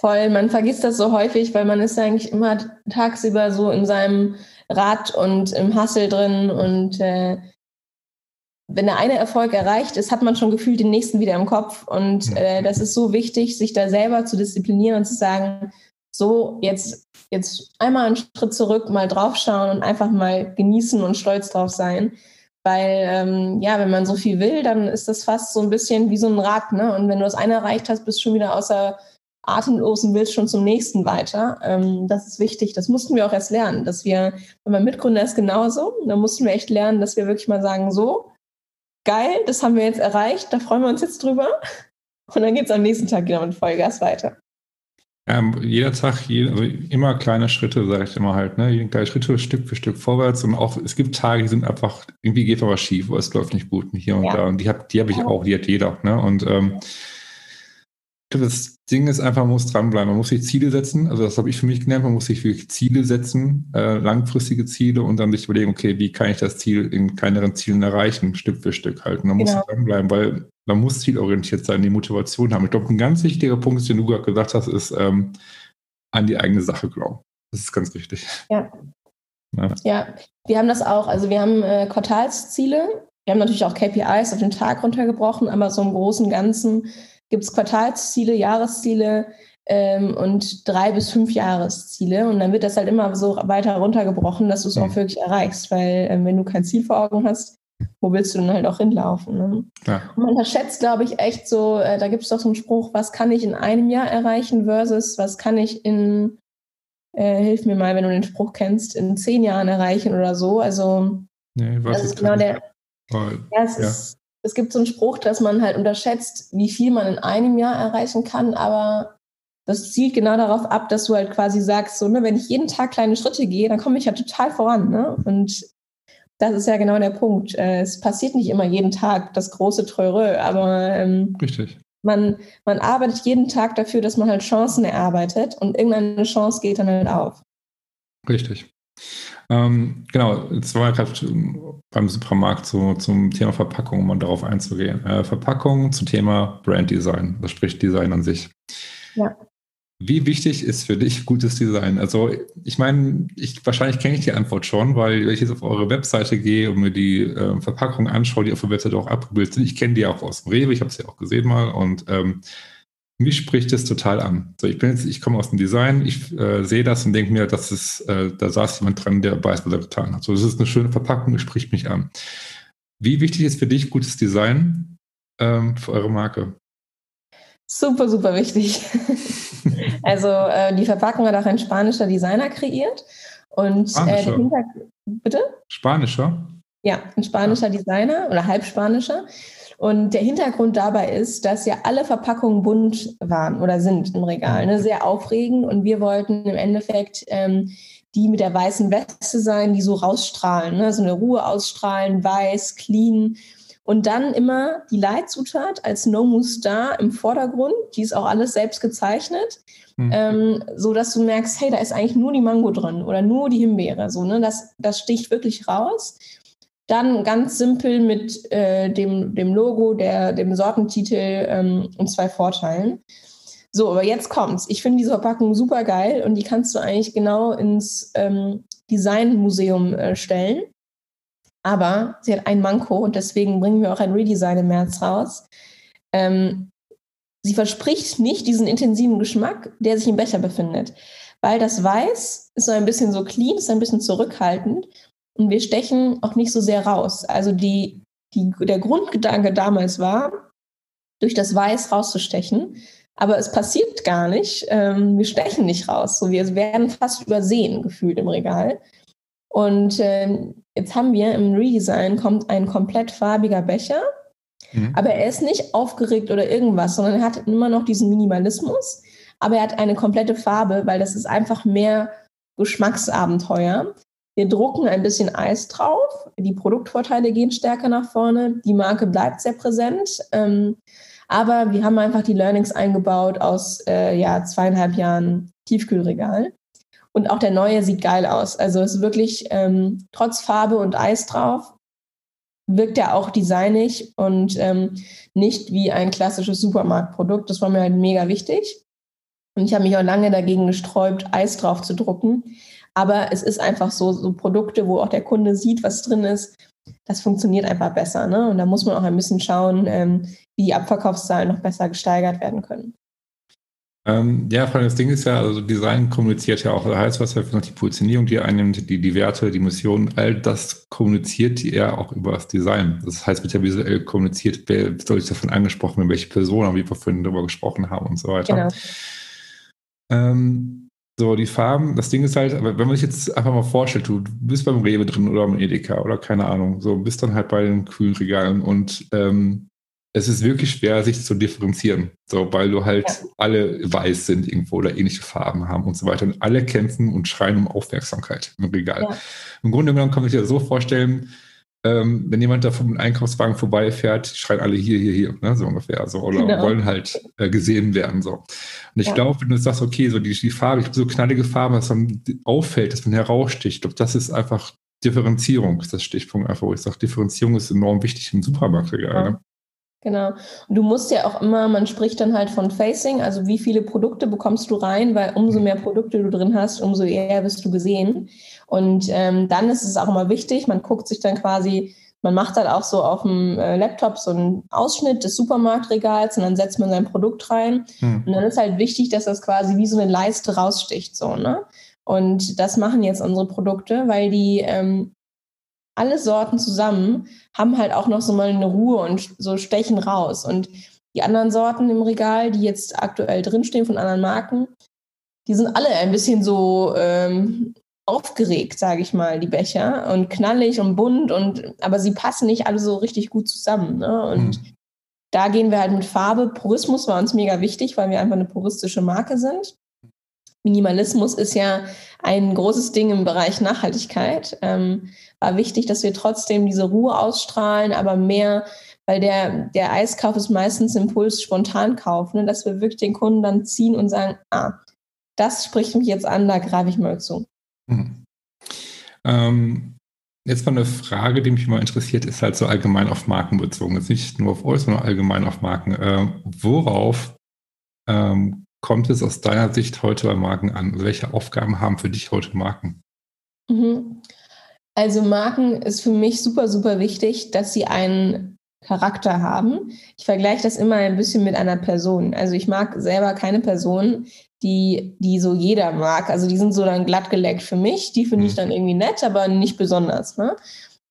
Voll, man vergisst das so häufig, weil man ist eigentlich immer tagsüber so in seinem Rad und im Hassel drin und äh, wenn der eine Erfolg erreicht ist, hat man schon gefühlt den nächsten wieder im Kopf. Und äh, das ist so wichtig, sich da selber zu disziplinieren und zu sagen, so, jetzt, jetzt einmal einen Schritt zurück, mal draufschauen und einfach mal genießen und stolz drauf sein. Weil, ähm, ja, wenn man so viel will, dann ist das fast so ein bisschen wie so ein Rad, ne? Und wenn du das eine erreicht hast, bist du schon wieder außer atemlos und willst schon zum nächsten weiter. Ähm, das ist wichtig. Das mussten wir auch erst lernen, dass wir, wenn man Mitgründer ist genauso, da mussten wir echt lernen, dass wir wirklich mal sagen, so, geil, das haben wir jetzt erreicht, da freuen wir uns jetzt drüber. Und dann geht es am nächsten Tag wieder mit Vollgas weiter. Ähm, jeder Tag, jeder, also immer kleine Schritte, sage ich immer halt, ne? Kleine Schritte Stück für Stück vorwärts und auch, es gibt Tage, die sind einfach, irgendwie geht aber schief, oder es läuft nicht gut hier und ja. da. Und die habe die hab ich auch, die hat jeder. Ne? Und ähm, das Ding ist einfach, man muss dranbleiben. Man muss sich Ziele setzen. Also das habe ich für mich gelernt. Man muss sich wirklich Ziele setzen, äh, langfristige Ziele und dann sich überlegen, okay, wie kann ich das Ziel in kleineren Zielen erreichen, Stück für Stück halten. Man genau. muss dranbleiben, weil man muss zielorientiert sein, die Motivation haben. Ich glaube, ein ganz wichtiger Punkt, den du gerade gesagt hast, ist ähm, an die eigene Sache glauben. Das ist ganz wichtig. Ja. ja. Ja, wir haben das auch. Also wir haben äh, Quartalsziele. Wir haben natürlich auch KPIs auf den Tag runtergebrochen, aber so im Großen und Ganzen gibt es Quartalsziele, Jahresziele ähm, und drei bis fünf Jahresziele. Und dann wird das halt immer so weiter runtergebrochen, dass du es auch mhm. wirklich erreichst. Weil ähm, wenn du kein Ziel vor Augen hast, wo willst du dann halt auch hinlaufen? Ne? Ja. Man unterschätzt, glaube ich, echt so, äh, da gibt es doch so einen Spruch, was kann ich in einem Jahr erreichen versus was kann ich in, äh, hilf mir mal, wenn du den Spruch kennst, in zehn Jahren erreichen oder so. Also nee, was ist genau der. ja, es ja. ist es gibt so einen Spruch, dass man halt unterschätzt, wie viel man in einem Jahr erreichen kann, aber das zielt genau darauf ab, dass du halt quasi sagst, so, ne, wenn ich jeden Tag kleine Schritte gehe, dann komme ich ja total voran. Ne? Und das ist ja genau der Punkt. Äh, es passiert nicht immer jeden Tag das große Treureux, aber ähm, Richtig. Man, man arbeitet jeden Tag dafür, dass man halt Chancen erarbeitet und irgendeine Chance geht dann halt auf. Richtig. Ähm, genau, jetzt war gerade beim Supermarkt so, zum Thema Verpackung, um mal darauf einzugehen. Äh, Verpackung zum Thema Brand Design, das spricht Design an sich. Ja. Wie wichtig ist für dich gutes Design? Also ich meine, ich, wahrscheinlich kenne ich die Antwort schon, weil wenn ich jetzt auf eure Webseite gehe und mir die äh, Verpackung anschaue, die auf der Webseite auch abgebildet sind, ich kenne die auch aus dem Rewe, ich habe sie auch gesehen mal und ähm, mich spricht es total an. So, ich bin jetzt, ich komme aus dem Design, ich äh, sehe das und denke mir, das ist, äh, da saß jemand dran, der weiß, was er getan hat. So, das ist eine schöne Verpackung, es spricht mich an. Wie wichtig ist für dich gutes Design ähm, für eure Marke? Super, super wichtig. *laughs* also äh, die Verpackung hat auch ein spanischer Designer kreiert. Und äh, spanischer. Äh, Bitte? Spanischer? Ja, ein spanischer Designer oder halbspanischer. Und der Hintergrund dabei ist, dass ja alle Verpackungen bunt waren oder sind im Regal. Ne? Sehr aufregend. Und wir wollten im Endeffekt ähm, die mit der weißen Weste sein, die so rausstrahlen, ne? so eine Ruhe ausstrahlen, weiß, clean. Und dann immer die Leitzutat als No Star im Vordergrund. Die ist auch alles selbst gezeichnet. Mhm. Ähm, so dass du merkst, hey, da ist eigentlich nur die Mango drin oder nur die Himbeere. So, ne? das, das sticht wirklich raus. Dann ganz simpel mit äh, dem, dem Logo, der, dem Sortentitel ähm, und zwei Vorteilen. So, aber jetzt kommt's. Ich finde diese Verpackung super geil und die kannst du eigentlich genau ins ähm, Designmuseum äh, stellen. Aber sie hat ein Manko und deswegen bringen wir auch ein Redesign im März raus. Ähm, sie verspricht nicht diesen intensiven Geschmack, der sich im Becher befindet. Weil das Weiß ist so ein bisschen so clean, ist ein bisschen zurückhaltend und wir stechen auch nicht so sehr raus. Also die, die, der Grundgedanke damals war, durch das Weiß rauszustechen. Aber es passiert gar nicht. Ähm, wir stechen nicht raus. So, wir werden fast übersehen, gefühlt im Regal. Und äh, jetzt haben wir im Redesign kommt ein komplett farbiger Becher, mhm. aber er ist nicht aufgeregt oder irgendwas, sondern er hat immer noch diesen Minimalismus, aber er hat eine komplette Farbe, weil das ist einfach mehr Geschmacksabenteuer. Wir drucken ein bisschen Eis drauf, die Produktvorteile gehen stärker nach vorne, die Marke bleibt sehr präsent. Ähm, aber wir haben einfach die Learnings eingebaut aus äh, ja, zweieinhalb Jahren Tiefkühlregal. Und auch der neue sieht geil aus. Also es ist wirklich ähm, trotz Farbe und Eis drauf, wirkt er auch designig und ähm, nicht wie ein klassisches Supermarktprodukt. Das war mir halt mega wichtig. Und ich habe mich auch lange dagegen gesträubt, Eis drauf zu drucken. Aber es ist einfach so, so Produkte, wo auch der Kunde sieht, was drin ist, das funktioniert einfach besser. Ne? Und da muss man auch ein bisschen schauen, ähm, wie die Abverkaufszahlen noch besser gesteigert werden können. Ähm, ja, vor allem das Ding ist ja, also Design kommuniziert ja auch, das heißt, was ja noch die Positionierung, die einnimmt, die, die Werte, die Mission, all das kommuniziert er auch über das Design. Das heißt, wird ja visuell kommuniziert, wer soll ich davon angesprochen werden, welche Person, wie wir vorhin darüber gesprochen haben und so weiter. Genau. Ähm, so, die Farben, das Ding ist halt, aber wenn man sich jetzt einfach mal vorstellt, du bist beim Rewe drin oder beim Edeka oder keine Ahnung, so bist dann halt bei den Kühlregalen und ähm, es ist wirklich schwer, sich zu differenzieren, so, weil du halt ja. alle weiß sind irgendwo oder ähnliche Farben haben und so weiter. Und alle kämpfen und schreien um Aufmerksamkeit im Regal. Ja. Im Grunde genommen kann man sich das so vorstellen, ähm, wenn jemand da vom Einkaufswagen vorbeifährt, schreien alle hier, hier, hier, ne, so ungefähr. So, oder genau. wollen halt äh, gesehen werden. So. Und ich ja. glaube, wenn du sagst, okay, so die, die Farbe, ich habe so knallige Farben, dass man auffällt, dass man heraussticht, ich glaube, das ist einfach Differenzierung, ist das Stichpunkt einfach, wo ich sage, Differenzierung ist enorm wichtig im Supermarktregal. Ja. Ne? Genau. Und du musst ja auch immer, man spricht dann halt von Facing, also wie viele Produkte bekommst du rein, weil umso mehr Produkte du drin hast, umso eher wirst du gesehen. Und ähm, dann ist es auch immer wichtig, man guckt sich dann quasi, man macht dann auch so auf dem äh, Laptop so einen Ausschnitt des Supermarktregals und dann setzt man sein Produkt rein. Hm. Und dann ist halt wichtig, dass das quasi wie so eine Leiste raussticht, so, ne? Und das machen jetzt unsere Produkte, weil die ähm, alle Sorten zusammen haben halt auch noch so mal eine Ruhe und so stechen raus. Und die anderen Sorten im Regal, die jetzt aktuell drinstehen von anderen Marken, die sind alle ein bisschen so ähm, aufgeregt, sage ich mal, die Becher und knallig und bunt und aber sie passen nicht alle so richtig gut zusammen. Ne? Und mhm. da gehen wir halt mit Farbe. Purismus war uns mega wichtig, weil wir einfach eine puristische Marke sind. Minimalismus ist ja ein großes Ding im Bereich Nachhaltigkeit. Ähm, war wichtig, dass wir trotzdem diese Ruhe ausstrahlen, aber mehr, weil der, der Eiskauf ist meistens Impuls Spontankauf, ne, dass wir wirklich den Kunden dann ziehen und sagen, ah, das spricht mich jetzt an, da greife ich mal zu. Mhm. Ähm, jetzt mal eine Frage, die mich immer interessiert, ist halt so allgemein auf Marken bezogen. Jetzt nicht nur auf euch, sondern allgemein auf Marken. Äh, worauf ähm, kommt es aus deiner Sicht heute bei Marken an? Also welche Aufgaben haben für dich heute Marken? Mhm. Also Marken ist für mich super, super wichtig, dass sie einen Charakter haben. Ich vergleiche das immer ein bisschen mit einer Person. Also ich mag selber keine Person, die, die so jeder mag. Also die sind so dann glatt geleckt für mich. Die finde ich mhm. dann irgendwie nett, aber nicht besonders. Ne?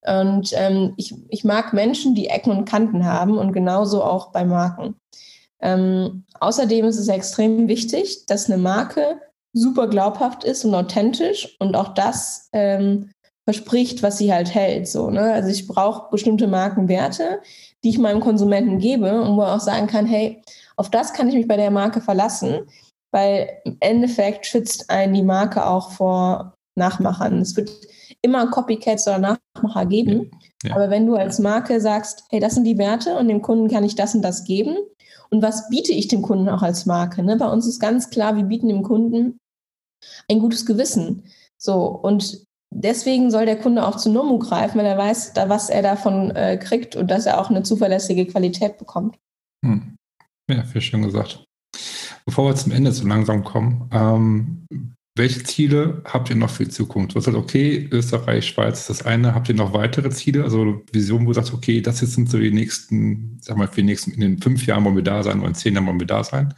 Und ähm, ich, ich mag Menschen, die Ecken und Kanten haben und genauso auch bei Marken. Ähm, außerdem ist es extrem wichtig, dass eine Marke super glaubhaft ist und authentisch und auch das ähm, verspricht, was sie halt hält. So, ne? Also ich brauche bestimmte Markenwerte, die ich meinem Konsumenten gebe und wo er auch sagen kann, hey, auf das kann ich mich bei der Marke verlassen, weil im Endeffekt schützt einen die Marke auch vor Nachmachern. Es wird immer Copycats oder Nachmacher geben. Ja. Aber wenn du als Marke sagst, hey, das sind die Werte und dem Kunden kann ich das und das geben, und was biete ich dem Kunden auch als Marke? Ne? Bei uns ist ganz klar, wir bieten dem Kunden ein gutes Gewissen. So, und deswegen soll der Kunde auch zu Nomu greifen, weil er weiß, da, was er davon äh, kriegt und dass er auch eine zuverlässige Qualität bekommt. Hm. Ja, viel schön gesagt. Bevor wir zum Ende so langsam kommen, ähm, welche Ziele habt ihr noch für die Zukunft? Was sagt, okay, Österreich, Schweiz ist das eine. Habt ihr noch weitere Ziele? Also Visionen, wo ihr sagt, okay, das jetzt sind so die nächsten, sag mal, für die nächsten, in den fünf Jahren wollen wir da sein oder in zehn Jahren wollen wir da sein?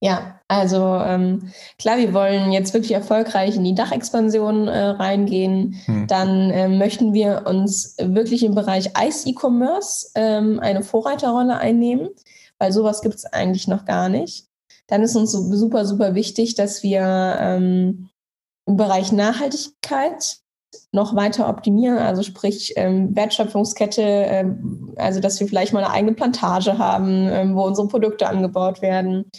Ja, also ähm, klar, wir wollen jetzt wirklich erfolgreich in die Dachexpansion äh, reingehen. Hm. Dann äh, möchten wir uns wirklich im Bereich Ice-E-Commerce ähm, eine Vorreiterrolle einnehmen, weil sowas gibt es eigentlich noch gar nicht dann ist uns so super, super wichtig, dass wir ähm, im Bereich Nachhaltigkeit noch weiter optimieren, also sprich ähm, Wertschöpfungskette, ähm, also dass wir vielleicht mal eine eigene Plantage haben, ähm, wo unsere Produkte angebaut werden.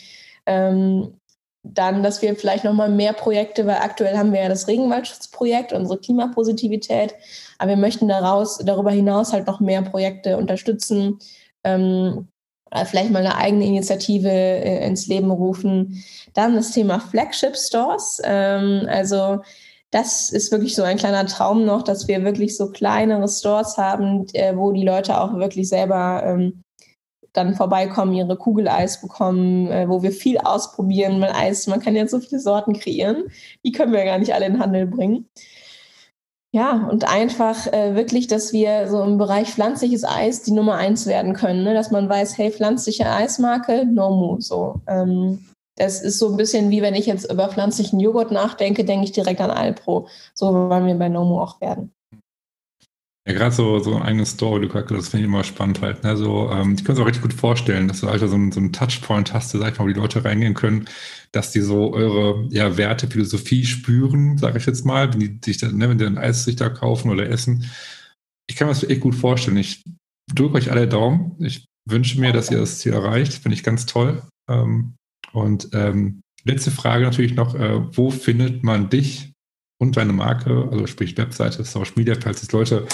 Ähm, dann, dass wir vielleicht noch mal mehr Projekte, weil aktuell haben wir ja das Regenwaldschutzprojekt, unsere Klimapositivität, aber wir möchten daraus, darüber hinaus halt noch mehr Projekte unterstützen, ähm, äh, vielleicht mal eine eigene Initiative äh, ins Leben rufen. Dann das Thema Flagship Stores. Ähm, also das ist wirklich so ein kleiner Traum noch, dass wir wirklich so kleinere Stores haben, äh, wo die Leute auch wirklich selber ähm, dann vorbeikommen, ihre Kugeleis bekommen, äh, wo wir viel ausprobieren. Weil Eis, man kann ja so viele Sorten kreieren, die können wir gar nicht alle in Handel bringen. Ja, und einfach äh, wirklich, dass wir so im Bereich pflanzliches Eis die Nummer eins werden können, ne? dass man weiß, hey, pflanzliche Eismarke, Nomu, so. Ähm, das ist so ein bisschen wie wenn ich jetzt über pflanzlichen Joghurt nachdenke, denke ich direkt an Alpro. So wollen wir bei Nomu auch werden. Ja, gerade so, so ein eigenes Store, du gesagt das finde ich immer spannend halt. Ne? So, ähm, ich kann es auch richtig gut vorstellen, dass du halt so, einen, so Touchpoint hast, sag ich mal, wo die Leute reingehen können, dass die so eure ja, Werte, Philosophie spüren, sage ich jetzt mal, wenn die sich dann, ne, wenn die dann Eis sich da kaufen oder essen. Ich kann mir das echt gut vorstellen. Ich drücke euch alle Daumen. Ich wünsche mir, dass ihr das Ziel erreicht. Finde ich ganz toll. Ähm, und ähm, letzte Frage natürlich noch, äh, wo findet man dich und deine Marke, also sprich Webseite, Social Media, falls jetzt Leute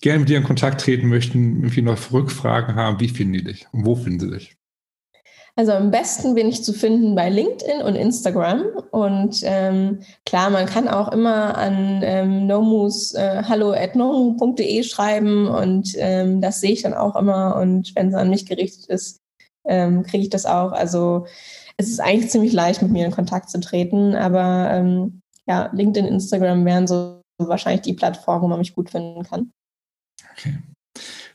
gerne mit dir in Kontakt treten möchten, irgendwie noch Rückfragen haben, wie finden die dich und wo finden sie dich? Also am besten bin ich zu finden bei LinkedIn und Instagram. Und ähm, klar, man kann auch immer an ähm, nomus äh, hallo at nomu.de schreiben und ähm, das sehe ich dann auch immer. Und wenn es an mich gerichtet ist, ähm, kriege ich das auch. Also es ist eigentlich ziemlich leicht, mit mir in Kontakt zu treten, aber ähm, ja, LinkedIn, Instagram wären so wahrscheinlich die Plattformen, wo man mich gut finden kann. Okay.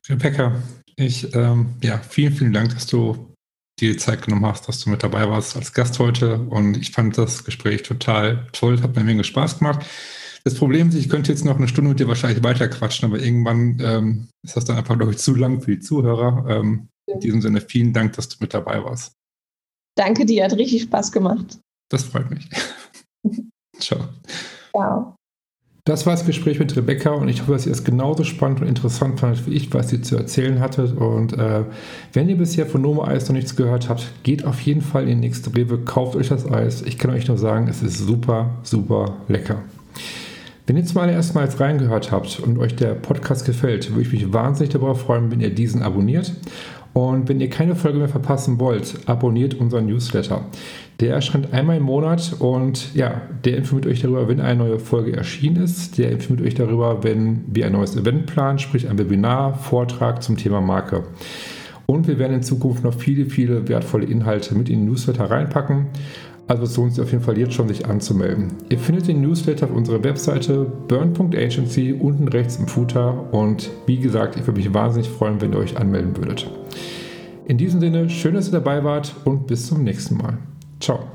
Rebecca, ich, ähm, ja, vielen, vielen Dank, dass du dir Zeit genommen hast, dass du mit dabei warst als Gast heute. Und ich fand das Gespräch total toll, hat mir Menge Spaß gemacht. Das Problem ist, ich könnte jetzt noch eine Stunde mit dir wahrscheinlich weiter quatschen, aber irgendwann ähm, ist das dann einfach, glaube ich, zu lang für die Zuhörer. Ähm, in diesem Sinne, vielen Dank, dass du mit dabei warst. Danke dir, hat richtig Spaß gemacht. Das freut mich. *laughs* Ciao. Ciao. Das war das Gespräch mit Rebecca und ich hoffe, dass ihr es genauso spannend und interessant fandet wie ich, was sie zu erzählen hatte. Und äh, wenn ihr bisher von Nomo Eis noch nichts gehört habt, geht auf jeden Fall in die nächste Rewe, kauft euch das Eis. Ich kann euch nur sagen, es ist super, super lecker. Wenn ihr zum allerersten Mal jetzt reingehört habt und euch der Podcast gefällt, würde ich mich wahnsinnig darüber freuen, wenn ihr diesen abonniert. Und wenn ihr keine Folge mehr verpassen wollt, abonniert unseren Newsletter. Der erscheint einmal im Monat und ja, der informiert euch darüber, wenn eine neue Folge erschienen ist. Der informiert euch darüber, wenn wir ein neues Event planen, sprich ein Webinar, Vortrag zum Thema Marke. und wir werden in Zukunft noch viele, viele wertvolle Inhalte mit in den Newsletter reinpacken. Also es lohnt sich auf jeden Fall jetzt schon, sich anzumelden. Ihr findet den Newsletter auf unserer Webseite burn.agency unten rechts im Footer und wie gesagt, ich würde mich wahnsinnig freuen, wenn ihr euch anmelden würdet. In diesem Sinne, schön, dass ihr dabei wart und bis zum nächsten Mal. Ciao.